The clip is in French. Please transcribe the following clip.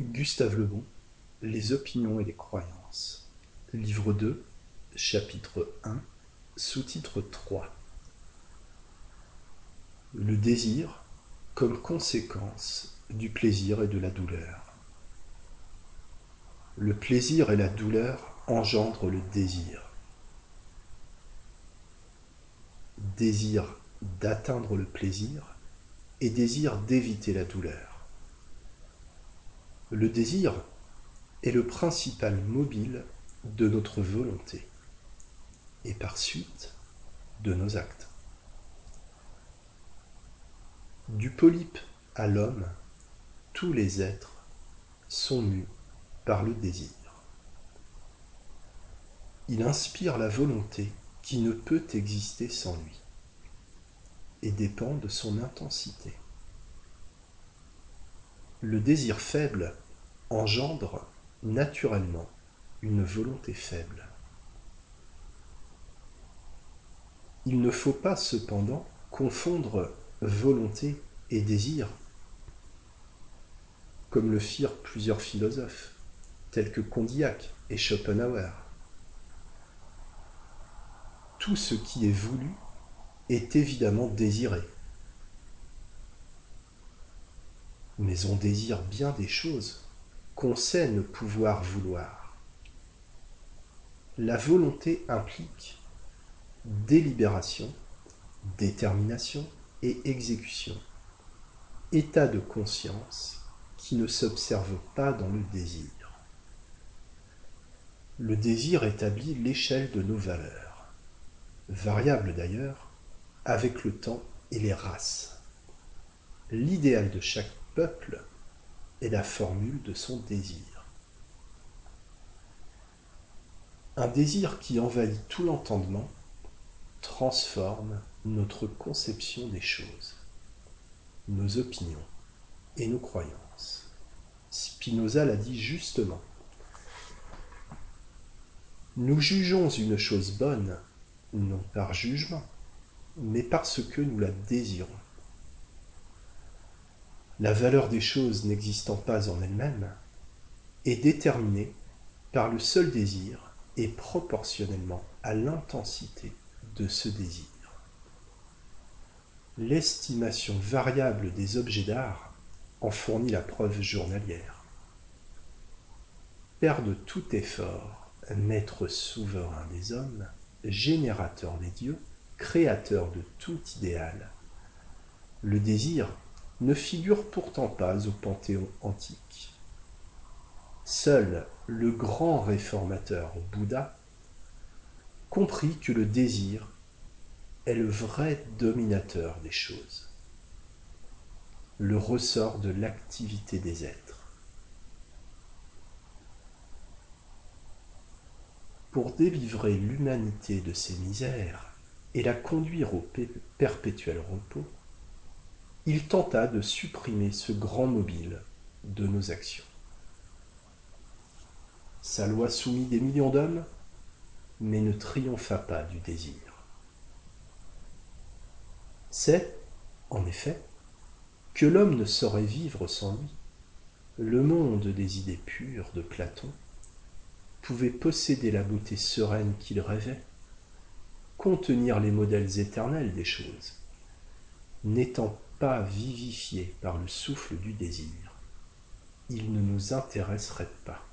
Gustave Le Bon, Les opinions et les croyances. Livre 2, chapitre 1, sous-titre 3. Le désir comme conséquence du plaisir et de la douleur. Le plaisir et la douleur engendrent le désir. Désir d'atteindre le plaisir et désir d'éviter la douleur. Le désir est le principal mobile de notre volonté et par suite de nos actes. Du polype à l'homme, tous les êtres sont mus par le désir. Il inspire la volonté qui ne peut exister sans lui et dépend de son intensité. Le désir faible engendre naturellement une volonté faible. Il ne faut pas cependant confondre volonté et désir, comme le firent plusieurs philosophes, tels que Condillac et Schopenhauer. Tout ce qui est voulu est évidemment désiré. Mais on désire bien des choses qu'on sait ne pouvoir vouloir. La volonté implique délibération, détermination et exécution, état de conscience qui ne s'observe pas dans le désir. Le désir établit l'échelle de nos valeurs, variable d'ailleurs avec le temps et les races. L'idéal de chaque peuple est la formule de son désir. Un désir qui envahit tout l'entendement transforme notre conception des choses, nos opinions et nos croyances. Spinoza l'a dit justement. Nous jugeons une chose bonne, non par jugement, mais parce que nous la désirons. La valeur des choses n'existant pas en elle-même est déterminée par le seul désir et proportionnellement à l'intensité de ce désir. L'estimation variable des objets d'art en fournit la preuve journalière. Père de tout effort, maître souverain des hommes, générateur des dieux, créateur de tout idéal, le désir ne figure pourtant pas au panthéon antique. Seul le grand réformateur Bouddha comprit que le désir est le vrai dominateur des choses, le ressort de l'activité des êtres. Pour délivrer l'humanité de ses misères et la conduire au perpétuel repos, il tenta de supprimer ce grand mobile de nos actions. Sa loi soumit des millions d'hommes, mais ne triompha pas du désir. C'est, en effet, que l'homme ne saurait vivre sans lui. Le monde des idées pures de Platon pouvait posséder la beauté sereine qu'il rêvait, contenir les modèles éternels des choses, n'étant pas vivifié par le souffle du désir, il ne nous intéresserait pas.